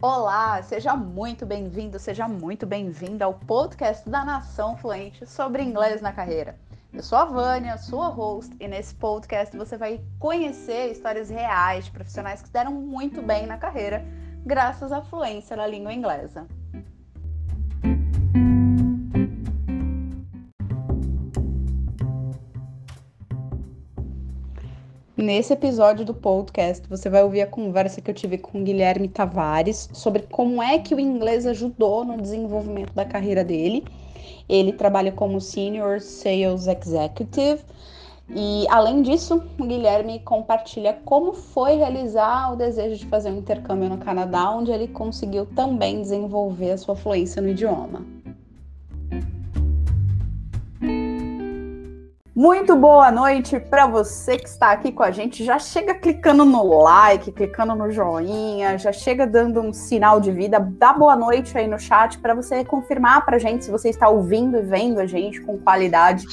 Olá, seja muito bem-vindo, seja muito bem-vinda ao podcast da Nação Fluente sobre inglês na carreira. Eu sou a Vânia, sua host, e nesse podcast você vai conhecer histórias reais de profissionais que deram muito bem na carreira graças à fluência na língua inglesa. Nesse episódio do podcast, você vai ouvir a conversa que eu tive com Guilherme Tavares sobre como é que o inglês ajudou no desenvolvimento da carreira dele. Ele trabalha como Senior Sales Executive e, além disso, o Guilherme compartilha como foi realizar o desejo de fazer um intercâmbio no Canadá, onde ele conseguiu também desenvolver a sua fluência no idioma. Muito boa noite para você que está aqui com a gente. Já chega clicando no like, clicando no joinha, já chega dando um sinal de vida. Dá boa noite aí no chat para você confirmar para a gente se você está ouvindo e vendo a gente com qualidade.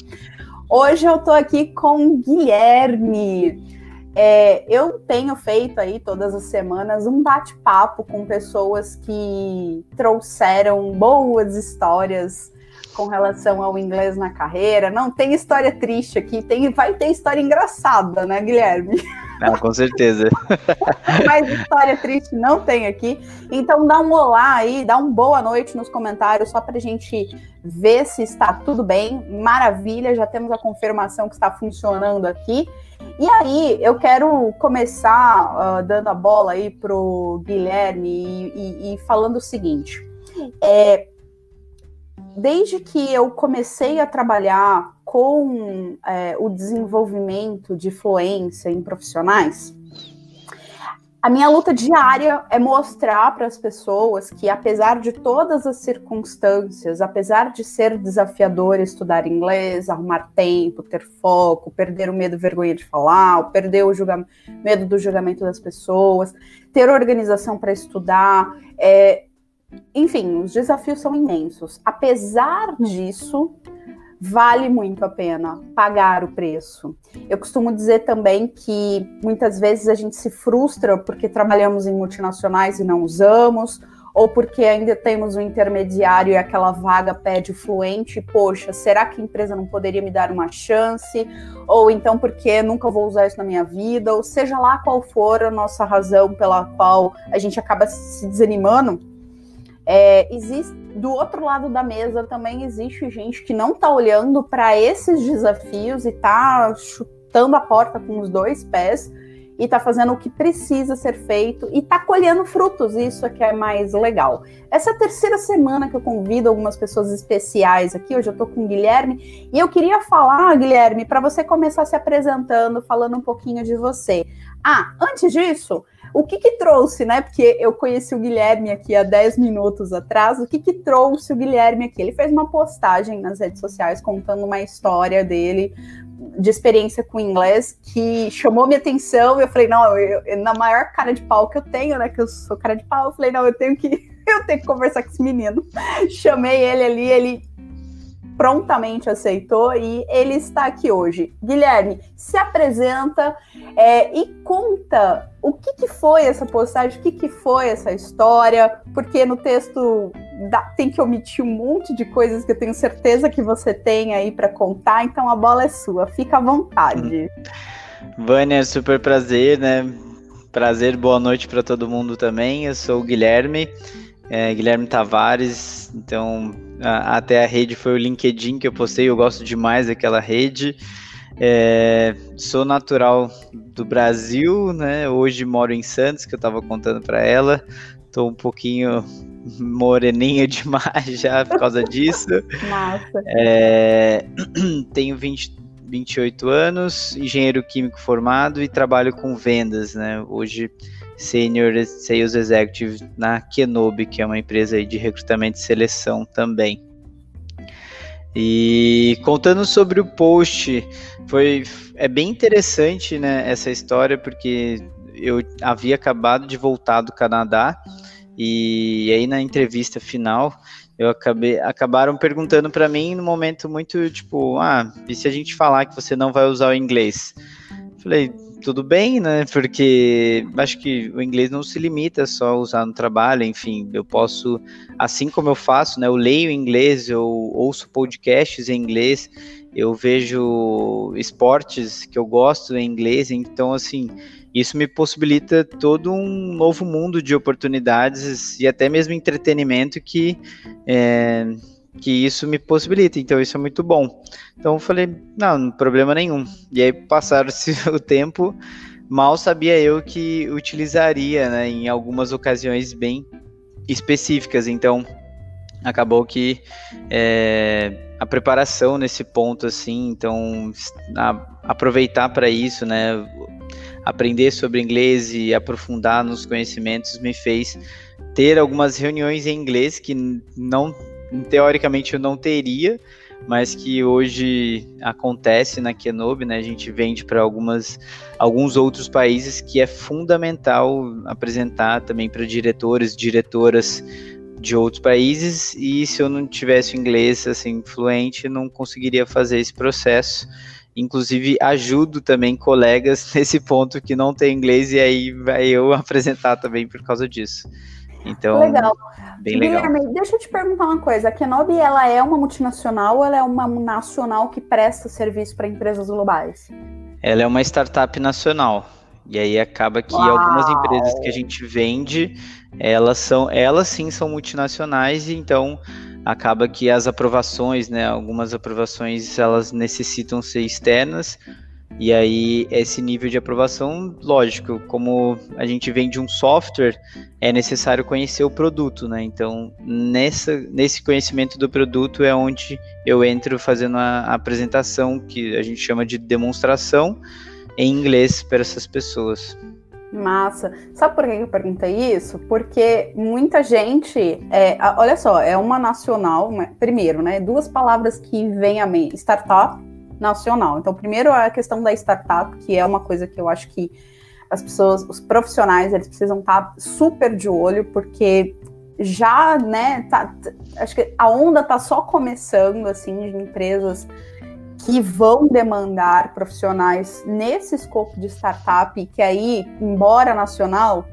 Hoje eu estou aqui com Guilherme. É, eu tenho feito aí todas as semanas um bate-papo com pessoas que trouxeram boas histórias com relação ao inglês na carreira. Não tem história triste aqui, tem, vai ter história engraçada, né, Guilherme? Ah, com certeza. Mas história triste não tem aqui. Então dá um olá aí, dá um boa noite nos comentários, só para a gente ver se está tudo bem. Maravilha, já temos a confirmação que está funcionando aqui. E aí, eu quero começar uh, dando a bola aí pro Guilherme e, e, e falando o seguinte. É, desde que eu comecei a trabalhar com é, o desenvolvimento de fluência em profissionais, a minha luta diária é mostrar para as pessoas que, apesar de todas as circunstâncias, apesar de ser desafiador estudar inglês, arrumar tempo, ter foco, perder o medo vergonha de falar, perder o medo do julgamento das pessoas, ter organização para estudar, é, enfim, os desafios são imensos. Apesar disso, vale muito a pena pagar o preço. Eu costumo dizer também que muitas vezes a gente se frustra porque trabalhamos em multinacionais e não usamos, ou porque ainda temos um intermediário e aquela vaga pede fluente, poxa, será que a empresa não poderia me dar uma chance? Ou então porque nunca vou usar isso na minha vida, ou seja lá qual for a nossa razão pela qual a gente acaba se desanimando é, existe do outro lado da mesa também existe gente que não está olhando para esses desafios e está chutando a porta com os dois pés e está fazendo o que precisa ser feito e está colhendo frutos. Isso é que é mais legal. Essa é a terceira semana que eu convido algumas pessoas especiais aqui. Hoje eu estou com o Guilherme e eu queria falar, Guilherme, para você começar se apresentando, falando um pouquinho de você. Ah, antes disso, o que que trouxe, né? Porque eu conheci o Guilherme aqui há 10 minutos atrás. O que que trouxe o Guilherme aqui? Ele fez uma postagem nas redes sociais contando uma história dele de experiência com inglês que chamou minha atenção. Eu falei, não, eu, eu, na maior cara de pau que eu tenho, né? Que eu sou cara de pau, eu falei, não, eu tenho que eu tenho que conversar com esse menino. Chamei ele ali, ele prontamente aceitou e ele está aqui hoje. Guilherme, se apresenta é, e conta o que, que, foi essa postagem, o que, que foi essa história, porque no texto dá, tem que omitir um monte de coisas que eu tenho certeza que você tem aí para contar, então a bola é sua, fica à vontade. Vânia, super prazer, né? Prazer, boa noite para todo mundo também. Eu sou o Guilherme, é, Guilherme Tavares, então a, até a rede foi o LinkedIn que eu postei, eu gosto demais daquela rede. É, sou natural do Brasil, né? Hoje moro em Santos, que eu estava contando para ela. Tô um pouquinho moreninha demais já por causa disso. Massa. É, tenho 20, 28 anos, engenheiro químico formado e trabalho com vendas, né? Hoje Senior Sales Executive na Kenobi, que é uma empresa de recrutamento e seleção também. E contando sobre o post, foi é bem interessante, né, essa história porque eu havia acabado de voltar do Canadá e aí na entrevista final eu acabei acabaram perguntando para mim no momento muito tipo, ah, e se a gente falar que você não vai usar o inglês? Falei, tudo bem, né? Porque acho que o inglês não se limita só a usar no trabalho, enfim, eu posso, assim como eu faço, né? Eu leio inglês, eu ouço podcasts em inglês, eu vejo esportes que eu gosto em inglês, então assim, isso me possibilita todo um novo mundo de oportunidades e até mesmo entretenimento que é, que isso me possibilita, então isso é muito bom. Então eu falei, não, problema nenhum. E aí passaram-se o tempo, mal sabia eu que utilizaria, né, em algumas ocasiões bem específicas. Então acabou que é, a preparação nesse ponto, assim, então a, aproveitar para isso, né, aprender sobre inglês e aprofundar nos conhecimentos me fez ter algumas reuniões em inglês que não teoricamente eu não teria, mas que hoje acontece na Kenobi, né? A gente vende para algumas alguns outros países que é fundamental apresentar também para diretores, diretoras de outros países e se eu não tivesse inglês assim fluente, não conseguiria fazer esse processo. Inclusive ajudo também colegas nesse ponto que não tem inglês e aí vai eu apresentar também por causa disso. Então, legal. Bem legal. Guilherme, deixa eu te perguntar uma coisa. A Kenobi, ela é uma multinacional ou ela é uma nacional que presta serviço para empresas globais? Ela é uma startup nacional. E aí acaba que Uau. algumas empresas que a gente vende, elas são, elas sim são multinacionais e então acaba que as aprovações, né, algumas aprovações elas necessitam ser externas e aí, esse nível de aprovação, lógico, como a gente vende um software, é necessário conhecer o produto, né? Então, nessa, nesse conhecimento do produto é onde eu entro fazendo a, apresentação, que a gente chama de demonstração, em inglês para essas pessoas. Massa. Sabe por que eu perguntei isso? Porque muita gente, é, olha só, é uma nacional, primeiro, né? Duas palavras que vêm a mim: startup nacional. Então, primeiro a questão da startup, que é uma coisa que eu acho que as pessoas, os profissionais, eles precisam estar super de olho, porque já, né, tá, acho que a onda tá só começando, assim, de empresas que vão demandar profissionais nesse escopo de startup, que aí, embora nacional,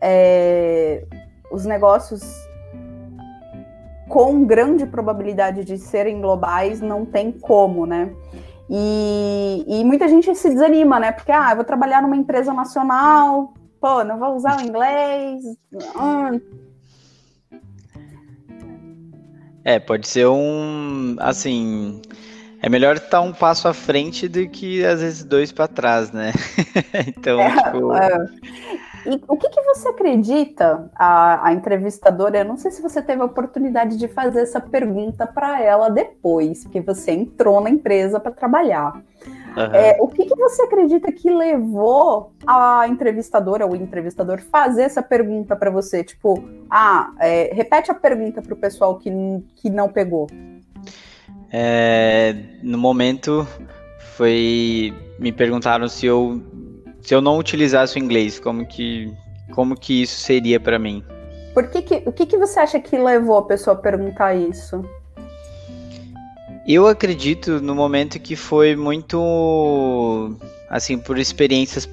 é, os negócios com grande probabilidade de serem globais, não tem como, né? E, e, muita gente se desanima, né? Porque, ah, eu vou trabalhar numa empresa nacional, pô, não vou usar o inglês. Hum. É, pode ser um, assim, é melhor estar um passo à frente do que às vezes dois para trás, né? então, é, tipo... é. E o que, que você acredita, a, a, entrevistadora? Eu não sei se você teve a oportunidade de fazer essa pergunta para ela depois, que você entrou na empresa para trabalhar. Uhum. É, o que, que você acredita que levou a entrevistadora ou o entrevistador fazer essa pergunta para você? Tipo, ah, é, repete a pergunta para o pessoal que, que não pegou. É, no momento foi me perguntaram se eu se eu não utilizasse o inglês, como que, como que isso seria para mim? Por que que, o que, que você acha que levou a pessoa a perguntar isso? Eu acredito no momento que foi muito, assim, por experiências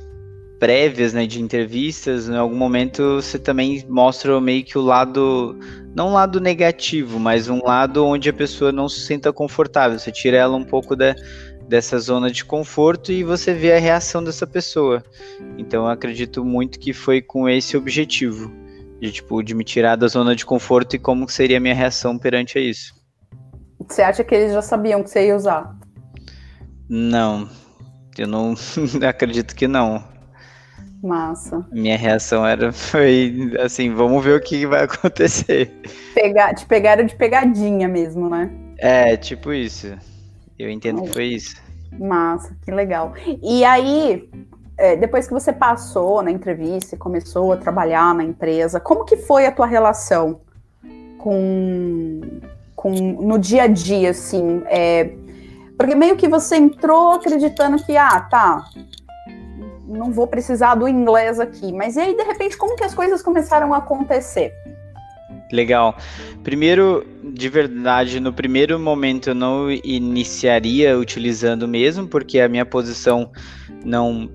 prévias, né, de entrevistas, em algum momento você também mostra meio que o lado, não um lado negativo, mas um lado onde a pessoa não se sinta confortável. Você tira ela um pouco da, dessa zona de conforto e você vê a reação dessa pessoa. Então eu acredito muito que foi com esse objetivo, de tipo de me tirar da zona de conforto e como seria a minha reação perante a isso. Você acha que eles já sabiam que você ia usar? Não, eu não acredito que não. Massa. Minha reação era foi assim, vamos ver o que vai acontecer. Pegar, te pegaram de pegadinha mesmo, né? É, tipo isso. Eu entendo que foi isso. Massa, que legal. E aí, é, depois que você passou na entrevista e começou a trabalhar na empresa, como que foi a tua relação com, com no dia a dia, assim? É, porque meio que você entrou acreditando que, ah, tá, não vou precisar do inglês aqui. Mas e aí, de repente, como que as coisas começaram a acontecer? Legal. Primeiro, de verdade, no primeiro momento eu não iniciaria utilizando mesmo, porque a minha posição não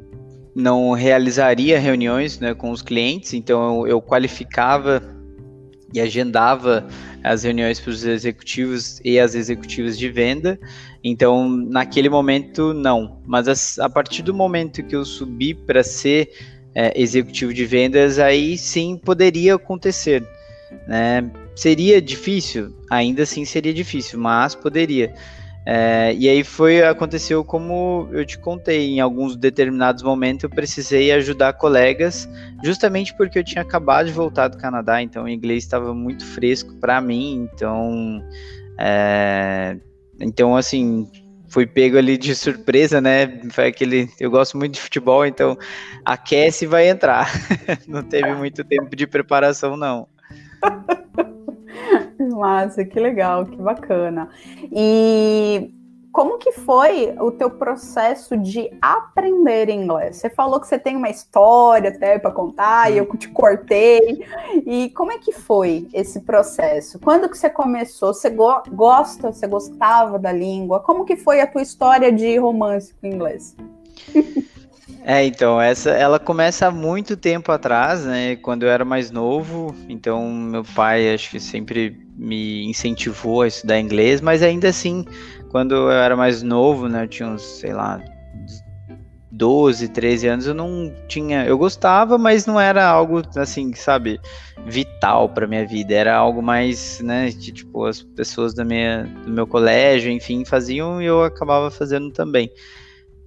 não realizaria reuniões né, com os clientes, então eu, eu qualificava e agendava as reuniões para os executivos e as executivas de venda. Então, naquele momento, não. Mas a, a partir do momento que eu subi para ser é, executivo de vendas, aí sim poderia acontecer. Né? Seria difícil? Ainda assim seria difícil, mas poderia. É, e aí foi aconteceu como eu te contei, em alguns determinados momentos eu precisei ajudar colegas, justamente porque eu tinha acabado de voltar do Canadá, então o inglês estava muito fresco para mim, então é, então assim fui pego ali de surpresa, né? Foi aquele eu gosto muito de futebol, então aquece e vai entrar. não teve muito tempo de preparação não. Massa, que legal, que bacana. E como que foi o teu processo de aprender inglês? Você falou que você tem uma história até para contar e eu te cortei. E como é que foi esse processo? Quando que você começou? Você go gosta, você gostava da língua? Como que foi a tua história de romance com inglês? É, então, essa ela começa há muito tempo atrás, né? Quando eu era mais novo, então meu pai acho que sempre me incentivou a estudar inglês, mas ainda assim, quando eu era mais novo, né, eu tinha uns, sei lá, 12, 13 anos, eu não tinha, eu gostava, mas não era algo assim, sabe, vital para minha vida, era algo mais, né, que tipo as pessoas da minha do meu colégio, enfim, faziam e eu acabava fazendo também.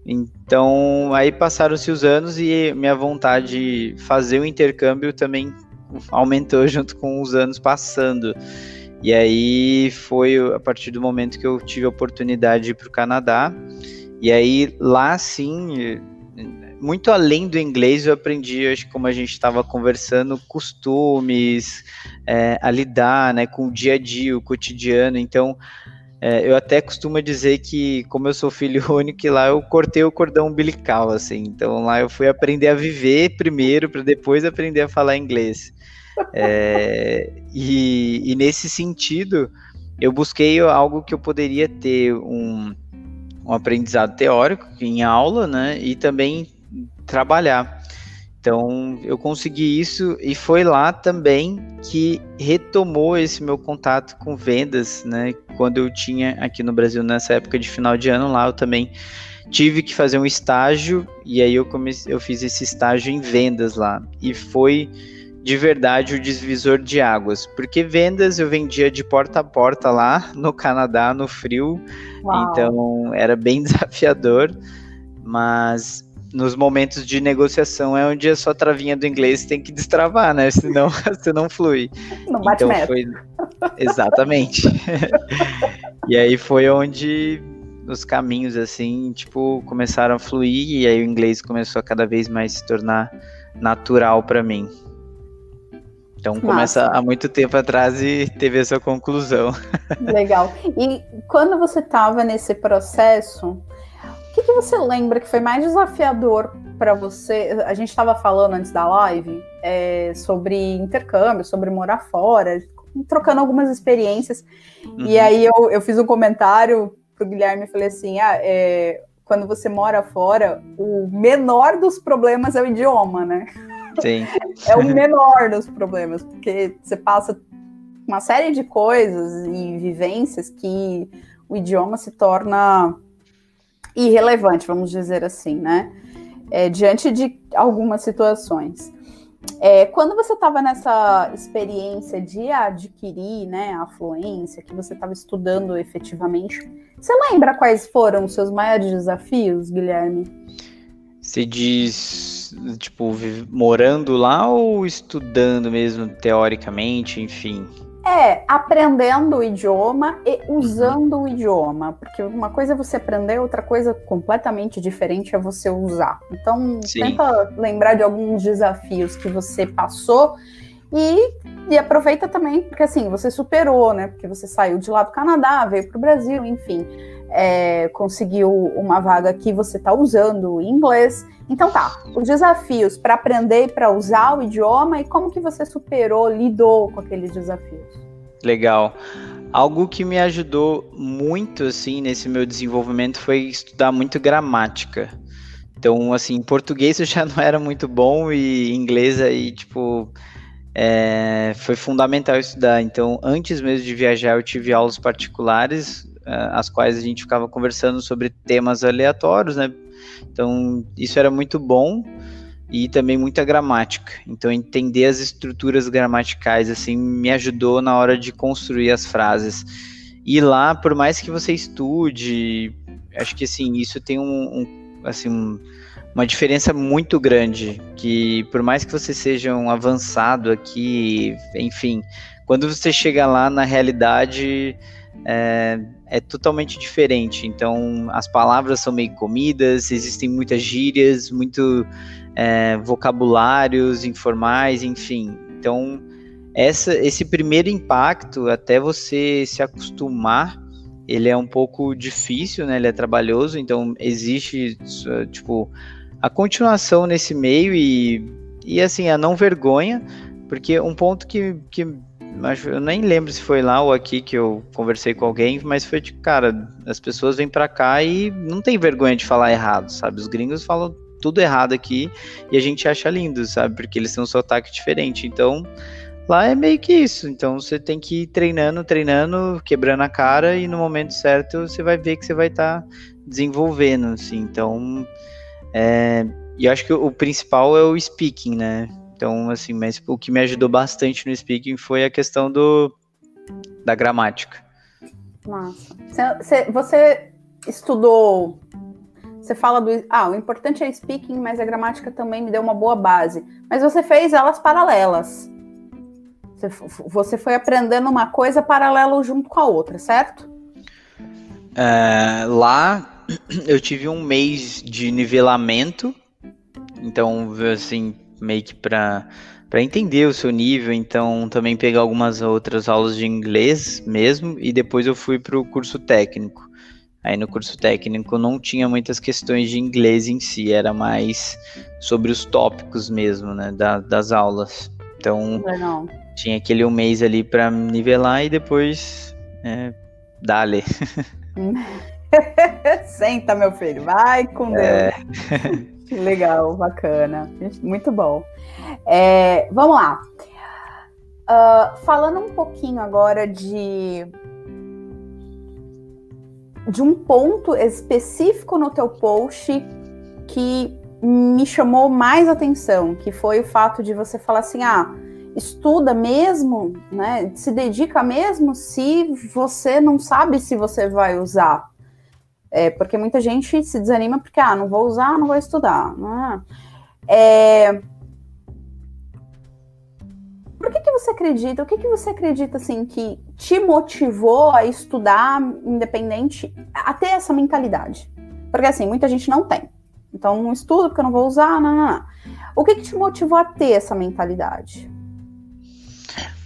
Então, aí passaram-se os anos e minha vontade de fazer o intercâmbio também aumentou junto com os anos passando. E aí foi a partir do momento que eu tive a oportunidade de ir para o Canadá. E aí lá sim, muito além do inglês, eu aprendi, acho que como a gente estava conversando, costumes, é, a lidar né, com o dia a dia, o cotidiano. Então, é, eu até costumo dizer que, como eu sou filho único, lá eu cortei o cordão umbilical, assim. Então lá eu fui aprender a viver primeiro, para depois aprender a falar inglês. É, e, e, nesse sentido, eu busquei algo que eu poderia ter um, um aprendizado teórico em aula, né? E também trabalhar. Então, eu consegui isso e foi lá também que retomou esse meu contato com vendas, né? Quando eu tinha aqui no Brasil nessa época de final de ano lá, eu também tive que fazer um estágio e aí eu comecei, eu fiz esse estágio em vendas lá e foi de verdade o divisor de águas, porque vendas eu vendia de porta a porta lá no Canadá, no frio, Uau. então era bem desafiador, mas nos momentos de negociação é onde a sua travinha do inglês tem que destravar, né? Senão você não flui. Não bate então meta. foi exatamente. e aí foi onde os caminhos assim, tipo, começaram a fluir e aí o inglês começou a cada vez mais se tornar natural para mim. Então começa há muito tempo atrás e teve essa conclusão. Legal. E quando você estava nesse processo, que, que, você lembra que foi mais desafiador para você? A gente estava falando antes da live é, sobre intercâmbio, sobre morar fora, trocando algumas experiências. Uhum. E aí eu, eu fiz um comentário pro Guilherme e falei assim: ah, é, quando você mora fora, o menor dos problemas é o idioma, né? Sim. é o menor dos problemas, porque você passa uma série de coisas e vivências que o idioma se torna irrelevante, vamos dizer assim, né? É, diante de algumas situações. É, quando você estava nessa experiência de adquirir né, a fluência, que você estava estudando efetivamente, você lembra quais foram os seus maiores desafios, Guilherme? Você diz tipo, morando lá ou estudando mesmo, teoricamente, enfim? É, aprendendo o idioma e usando o idioma. Porque uma coisa é você aprender, outra coisa completamente diferente é você usar. Então, Sim. tenta lembrar de alguns desafios que você passou e, e aproveita também, porque assim, você superou, né? Porque você saiu de lá do Canadá, veio para o Brasil, enfim. É, conseguiu uma vaga que você está usando inglês. Então tá, os desafios para aprender e para usar o idioma e como que você superou, lidou com aqueles desafios. Legal. Algo que me ajudou muito assim nesse meu desenvolvimento foi estudar muito gramática. Então, assim, português eu já não era muito bom e inglês aí, tipo, é, foi fundamental estudar. Então, antes mesmo de viajar, eu tive aulas particulares, as quais a gente ficava conversando sobre temas aleatórios, né? Então, isso era muito bom e também muita gramática. Então, entender as estruturas gramaticais, assim, me ajudou na hora de construir as frases. E lá, por mais que você estude, acho que, assim, isso tem um, um assim, um, uma diferença muito grande, que por mais que você seja um avançado aqui, enfim, quando você chega lá na realidade é, é totalmente diferente. Então as palavras são meio comidas, existem muitas gírias, muito é, vocabulários informais, enfim. Então essa, esse primeiro impacto, até você se acostumar, ele é um pouco difícil, né? Ele é trabalhoso, então existe tipo a continuação nesse meio e, e assim, a não vergonha, porque um ponto que, que eu nem lembro se foi lá ou aqui que eu conversei com alguém, mas foi de cara, as pessoas vêm para cá e não tem vergonha de falar errado, sabe? Os gringos falam tudo errado aqui e a gente acha lindo, sabe? Porque eles têm um sotaque diferente. Então, lá é meio que isso. Então, você tem que ir treinando, treinando, quebrando a cara e no momento certo você vai ver que você vai estar tá desenvolvendo, assim. Então, é, e acho que o principal é o speaking, né? Então, assim, mas o que me ajudou bastante no speaking foi a questão do da gramática. Massa. Você, você estudou. Você fala do. Ah, o importante é speaking, mas a gramática também me deu uma boa base. Mas você fez elas paralelas. Você, você foi aprendendo uma coisa paralela junto com a outra, certo? É, lá eu tive um mês de nivelamento, então, assim, meio que para para entender o seu nível, então também pegar algumas outras aulas de inglês mesmo, e depois eu fui para o curso técnico. Aí no curso técnico não tinha muitas questões de inglês em si, era mais sobre os tópicos mesmo, né, da, das aulas. Então Legal. tinha aquele um mês ali para nivelar e depois é, dale. Senta, meu filho, vai com Deus. É. Legal, bacana, muito bom. É, vamos lá. Uh, falando um pouquinho agora de de um ponto específico no teu post que me chamou mais atenção, que foi o fato de você falar assim, ah, estuda mesmo, né? Se dedica mesmo se você não sabe se você vai usar. É, porque muita gente se desanima porque, ah, não vou usar, não vou estudar. Né? É... Por que, que você acredita? O que, que você acredita, assim, que te motivou a estudar independente, a ter essa mentalidade? Porque, assim, muita gente não tem. Então, não estudo porque eu não vou usar, não, não, não. O que, que te motivou a ter essa mentalidade?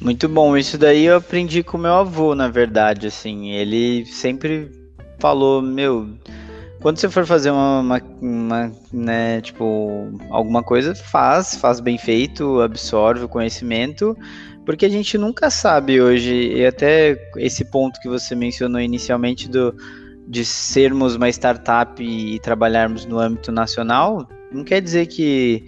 Muito bom, isso daí eu aprendi com meu avô, na verdade, assim, ele sempre falou, meu, quando você for fazer uma, uma, uma, né, tipo, alguma coisa, faz, faz bem feito, absorve o conhecimento, porque a gente nunca sabe hoje, e até esse ponto que você mencionou inicialmente do, de sermos uma startup e trabalharmos no âmbito nacional, não quer dizer que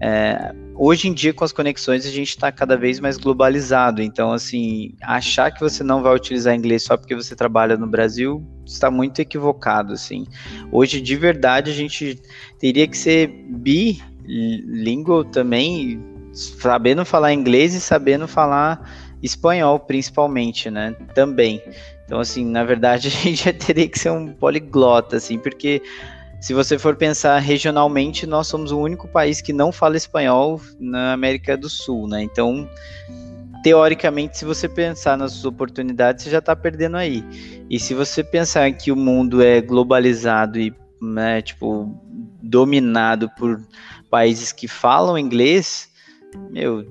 é, hoje em dia, com as conexões, a gente está cada vez mais globalizado. Então, assim, achar que você não vai utilizar inglês só porque você trabalha no Brasil está muito equivocado, assim. Hoje, de verdade, a gente teria que ser bilingual também, sabendo falar inglês e sabendo falar espanhol, principalmente, né? Também. Então, assim, na verdade, a gente já teria que ser um poliglota, assim, porque se você for pensar regionalmente, nós somos o único país que não fala espanhol na América do Sul, né? Então, teoricamente, se você pensar nas suas oportunidades, você já está perdendo aí. E se você pensar que o mundo é globalizado e, né, tipo, dominado por países que falam inglês, meu,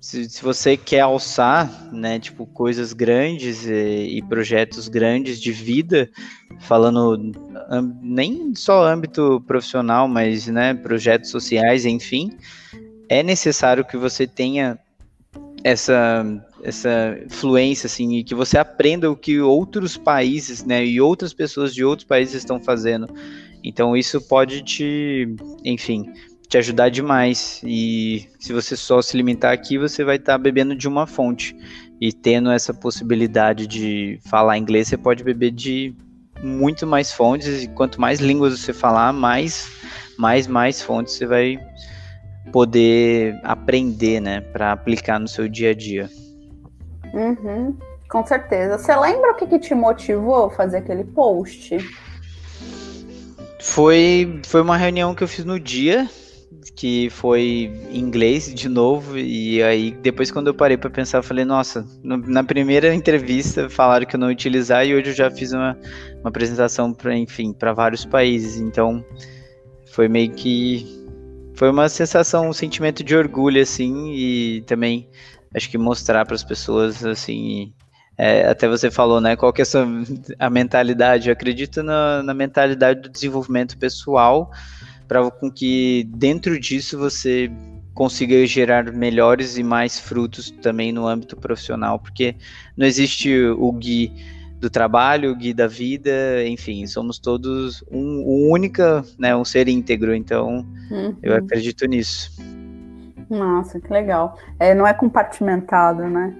se, se você quer alçar, né, tipo, coisas grandes e, e projetos grandes de vida, falando nem só âmbito profissional, mas, né, projetos sociais, enfim, é necessário que você tenha essa essa fluência assim e que você aprenda o que outros países, né, e outras pessoas de outros países estão fazendo. Então isso pode te, enfim, te ajudar demais. E se você só se limitar aqui, você vai estar tá bebendo de uma fonte. E tendo essa possibilidade de falar inglês, você pode beber de muito mais fontes. E quanto mais línguas você falar, mais, mais, mais fontes você vai poder aprender, né, para aplicar no seu dia a dia. Uhum, com certeza. Você lembra o que, que te motivou a fazer aquele post? Foi, foi uma reunião que eu fiz no dia, que foi em inglês de novo, e aí depois quando eu parei para pensar, eu falei, nossa, no, na primeira entrevista falaram que eu não ia utilizar e hoje eu já fiz uma, uma apresentação para, enfim, para vários países, então foi meio que foi uma sensação, um sentimento de orgulho, assim, e também acho que mostrar para as pessoas, assim, é, até você falou, né, qual que é a, sua, a mentalidade, eu acredito na, na mentalidade do desenvolvimento pessoal, para com que dentro disso você consiga gerar melhores e mais frutos também no âmbito profissional, porque não existe o Gui do trabalho, o Gui da vida, enfim, somos todos um, um única, né, um ser íntegro, então uhum. eu acredito nisso. Nossa, que legal. É, não é compartimentado, né?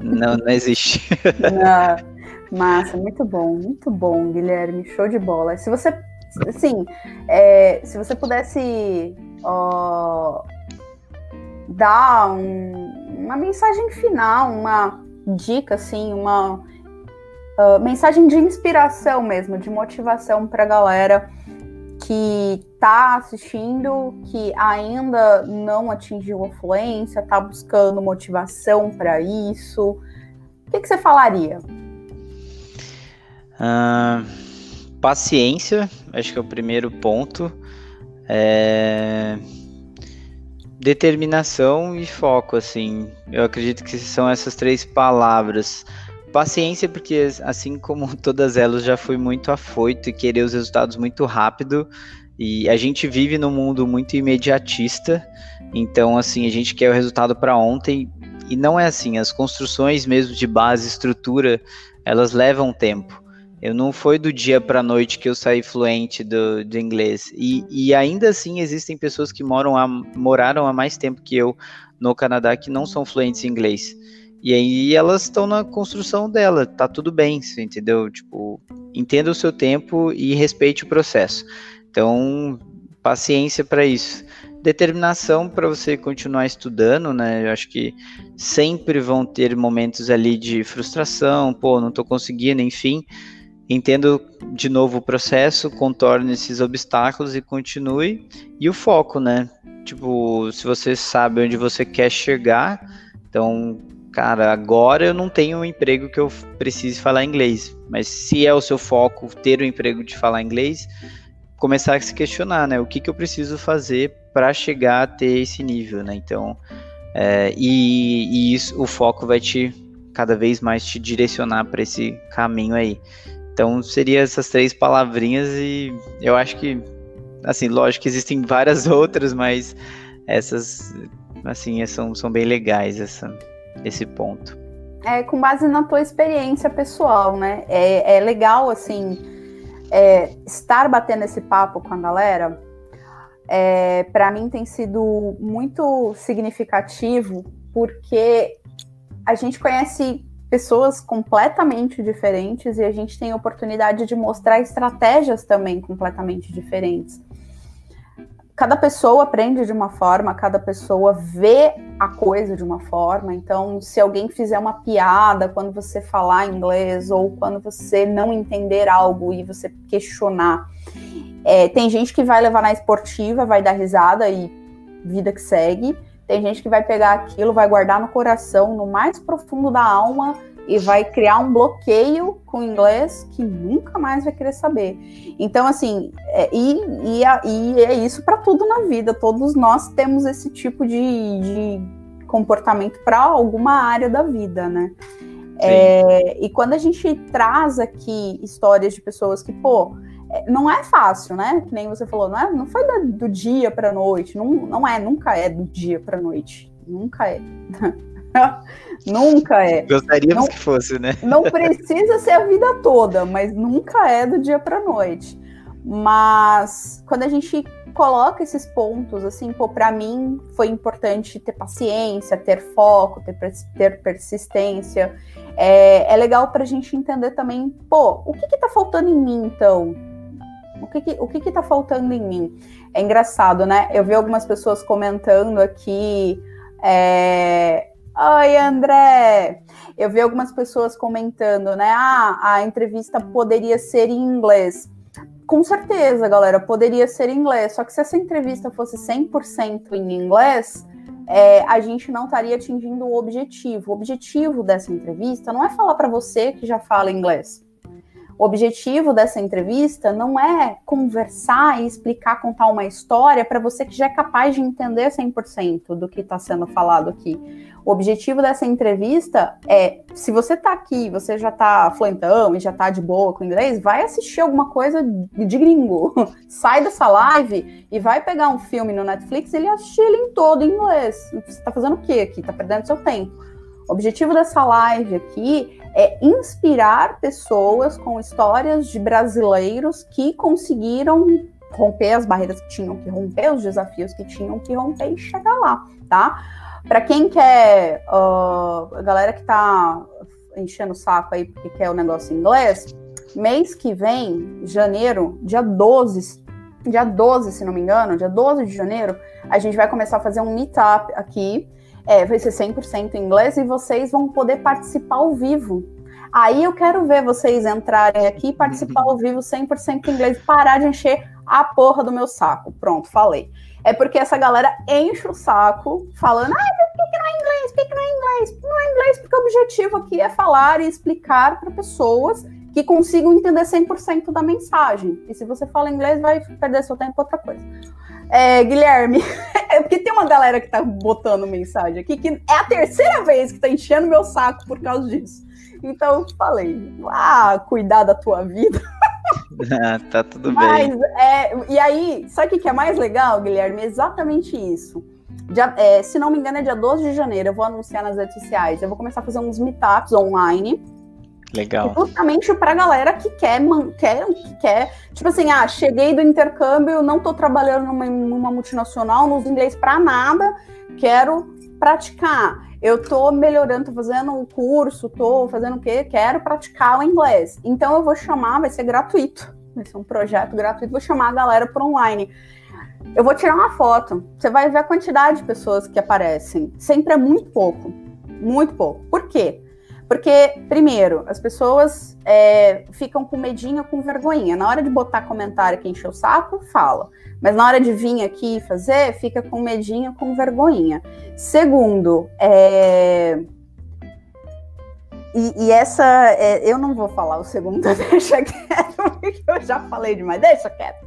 Não, não existe. não. Massa, muito bom, muito bom, Guilherme, show de bola. Se você, assim, é, se você pudesse ó, dar um, uma mensagem final, uma dica, assim, uma uh, mensagem de inspiração mesmo, de motivação para a galera que está assistindo, que ainda não atingiu a fluência, está buscando motivação para isso. O que, que, você falaria? Uh, paciência, acho que é o primeiro ponto. É... Determinação e foco, assim. Eu acredito que são essas três palavras. Paciência, porque assim como todas elas, já fui muito afoito e querer os resultados muito rápido. E a gente vive num mundo muito imediatista, então assim, a gente quer o resultado para ontem e não é assim. As construções mesmo de base, estrutura, elas levam tempo. Eu não foi do dia para a noite que eu saí fluente do, do inglês. E, e ainda assim existem pessoas que moram a, moraram há mais tempo que eu no Canadá que não são fluentes em inglês. E aí elas estão na construção dela, tá tudo bem, entendeu? Tipo, entenda o seu tempo e respeite o processo. Então, paciência para isso. Determinação para você continuar estudando, né? Eu acho que sempre vão ter momentos ali de frustração, pô, não estou conseguindo, enfim. Entendo de novo o processo, contorne esses obstáculos e continue. E o foco, né? Tipo, se você sabe onde você quer chegar, então cara, agora eu não tenho um emprego que eu precise falar inglês, mas se é o seu foco ter o um emprego de falar inglês, começar a se questionar, né? O que, que eu preciso fazer para chegar a ter esse nível, né? Então, é, e, e isso, o foco vai te cada vez mais te direcionar para esse caminho aí. Então, seria essas três palavrinhas e eu acho que, assim, lógico que existem várias outras, mas essas, assim, são, são bem legais, essa esse ponto. É com base na tua experiência pessoal, né? É, é legal, assim, é, estar batendo esse papo com a galera. É, para mim tem sido muito significativo porque a gente conhece pessoas completamente diferentes e a gente tem a oportunidade de mostrar estratégias também completamente diferentes cada pessoa aprende de uma forma, cada pessoa vê a coisa de uma forma. Então, se alguém fizer uma piada quando você falar inglês ou quando você não entender algo e você questionar, é, tem gente que vai levar na esportiva, vai dar risada e vida que segue. Tem gente que vai pegar aquilo, vai guardar no coração, no mais profundo da alma e vai criar um bloqueio com o inglês que nunca mais vai querer saber. Então, assim, é, e, e, e, é isso para tudo na vida. Todos nós temos esse tipo de, de comportamento para alguma área da vida, né? É, e quando a gente traz aqui histórias de pessoas que, pô, não é fácil, né? Que nem você falou, não, é, não foi do dia para noite, não, não é, nunca é do dia para noite, nunca é. nunca é. Gostaríamos não, que fosse, né? não precisa ser a vida toda, mas nunca é do dia para noite. Mas quando a gente coloca esses pontos, assim, pô, para mim foi importante ter paciência, ter foco, ter, ter persistência. É, é legal para a gente entender também, pô, o que que tá faltando em mim, então? O que que, o que que tá faltando em mim? É engraçado, né? Eu vi algumas pessoas comentando aqui. É... Oi, André! Eu vi algumas pessoas comentando, né? Ah, a entrevista poderia ser em inglês. Com certeza, galera, poderia ser em inglês. Só que se essa entrevista fosse 100% em inglês, é, a gente não estaria atingindo o objetivo. O objetivo dessa entrevista não é falar para você que já fala inglês. O objetivo dessa entrevista não é conversar e explicar, contar uma história para você que já é capaz de entender 100% do que está sendo falado aqui. O objetivo dessa entrevista é, se você está aqui, você já está fluentão e já está de boa com inglês, vai assistir alguma coisa de gringo. Sai dessa live e vai pegar um filme no Netflix e ele assistir ele em todo em inglês. Você está fazendo o quê aqui? Está perdendo seu tempo. O objetivo dessa live aqui é inspirar pessoas com histórias de brasileiros que conseguiram romper as barreiras que tinham que romper, os desafios que tinham que romper e chegar lá, tá? Para quem quer, uh, a galera que tá enchendo o saco aí porque quer o negócio em inglês, mês que vem, janeiro, dia 12, dia 12, se não me engano, dia 12 de janeiro, a gente vai começar a fazer um meetup aqui é, vai ser 100% em inglês e vocês vão poder participar ao vivo. Aí eu quero ver vocês entrarem aqui e participar ao vivo 100% em inglês, parar de encher a porra do meu saco. Pronto, falei. É porque essa galera enche o saco falando, ah, por que não é inglês? Por que não é inglês? Não é inglês porque o objetivo aqui é falar e explicar para pessoas que consigam entender 100% da mensagem. E se você fala inglês, vai perder seu tempo outra coisa. É, Guilherme, é porque tem uma galera que tá botando mensagem aqui que é a terceira vez que tá enchendo meu saco por causa disso. Então eu falei, ah, cuidar da tua vida. Ah, tá tudo Mas, bem. É, e aí, sabe o que é mais legal, Guilherme? Exatamente isso. Dia, é, se não me engano, é dia 12 de janeiro. Eu vou anunciar nas redes sociais. Eu vou começar a fazer uns meetups online Legal. Justamente para a galera que quer, quer, que quer, tipo assim, ah, cheguei do intercâmbio, não estou trabalhando numa, numa, multinacional, não uso inglês para nada, quero praticar. Eu estou melhorando, tô fazendo um curso, estou fazendo o quê? Quero praticar o inglês. Então eu vou chamar, vai ser gratuito. Vai ser um projeto gratuito, vou chamar a galera para online. Eu vou tirar uma foto. Você vai ver a quantidade de pessoas que aparecem. Sempre é muito pouco. Muito pouco. Por quê? Porque, primeiro, as pessoas é, ficam com medinho, com vergonha. Na hora de botar comentário que enche o saco, fala. Mas na hora de vir aqui fazer, fica com medinho, com vergonha. Segundo, é, e, e, essa, é, eu não vou falar o segundo, deixa quieto, porque eu já falei demais, deixa quieto.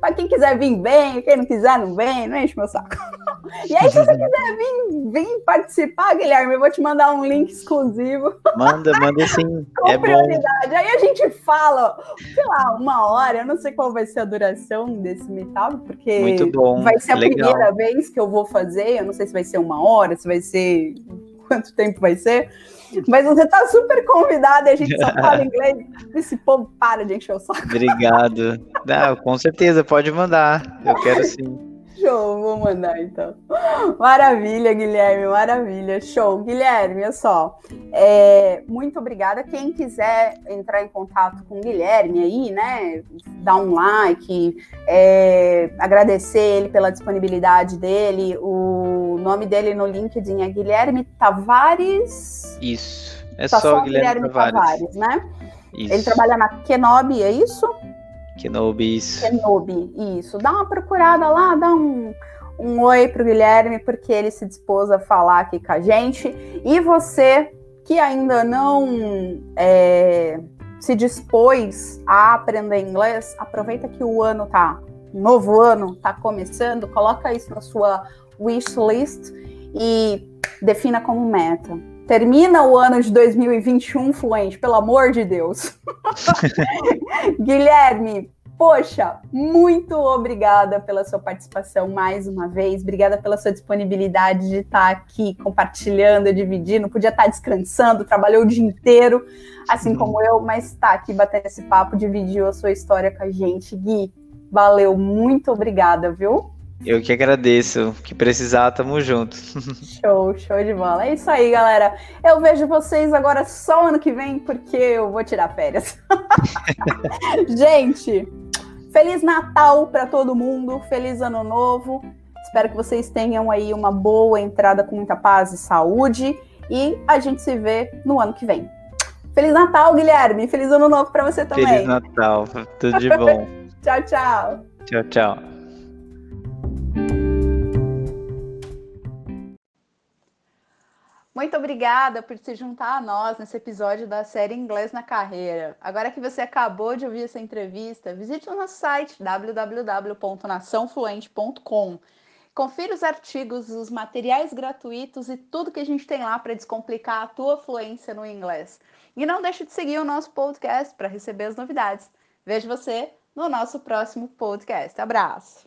Para quem quiser vir, bem, quem não quiser, não vem, não enche meu saco. E aí, se você quiser vir, vir participar, Guilherme, eu vou te mandar um link exclusivo. Manda, manda sim. Com é prioridade. Bom. Aí a gente fala, sei lá, uma hora, eu não sei qual vai ser a duração desse meetup, porque Muito bom. vai ser a Legal. primeira vez que eu vou fazer, eu não sei se vai ser uma hora, se vai ser. Quanto tempo vai ser? Mas você tá super convidado e a gente só fala inglês. Esse povo para de encher o saco. Obrigado. Não, com certeza, pode mandar. Eu quero sim. Show, vou mandar então. Maravilha, Guilherme, maravilha. Show. Guilherme, olha só. É, muito obrigada. Quem quiser entrar em contato com o Guilherme aí, né? Dar um like, é, agradecer ele pela disponibilidade dele. O nome dele no LinkedIn é Guilherme Tavares. Isso. É tá só, só Guilherme, Guilherme Tavares. Tavares, né? Isso. Ele trabalha na Kenobi, é isso? Kenobi, isso. Kenobi, isso. Dá uma procurada lá, dá um, um oi pro Guilherme, porque ele se dispôs a falar aqui com a gente. E você que ainda não é, se dispôs a aprender inglês, aproveita que o ano tá, novo ano tá começando, coloca isso na sua wish list e defina como meta. Termina o ano de 2021 fluente, pelo amor de Deus. Guilherme, Poxa, muito obrigada pela sua participação mais uma vez. Obrigada pela sua disponibilidade de estar aqui compartilhando, dividindo. Podia estar descansando, trabalhou o dia inteiro, assim como eu, mas está aqui batendo esse papo, dividiu a sua história com a gente. Gui, valeu, muito obrigada, viu? Eu que agradeço. Que precisar, tamo junto. show, show de bola. É isso aí, galera. Eu vejo vocês agora só ano que vem, porque eu vou tirar férias. Gente, Feliz Natal para todo mundo, feliz Ano Novo. Espero que vocês tenham aí uma boa entrada com muita paz e saúde. E a gente se vê no ano que vem. Feliz Natal, Guilherme. Feliz Ano Novo para você também. Feliz Natal. Tudo de bom. tchau, tchau. Tchau, tchau. Muito obrigada por se juntar a nós nesse episódio da série Inglês na Carreira. Agora que você acabou de ouvir essa entrevista, visite o nosso site www.naçãofluente.com. Confira os artigos, os materiais gratuitos e tudo que a gente tem lá para descomplicar a tua fluência no inglês. E não deixe de seguir o nosso podcast para receber as novidades. Vejo você no nosso próximo podcast. Abraço!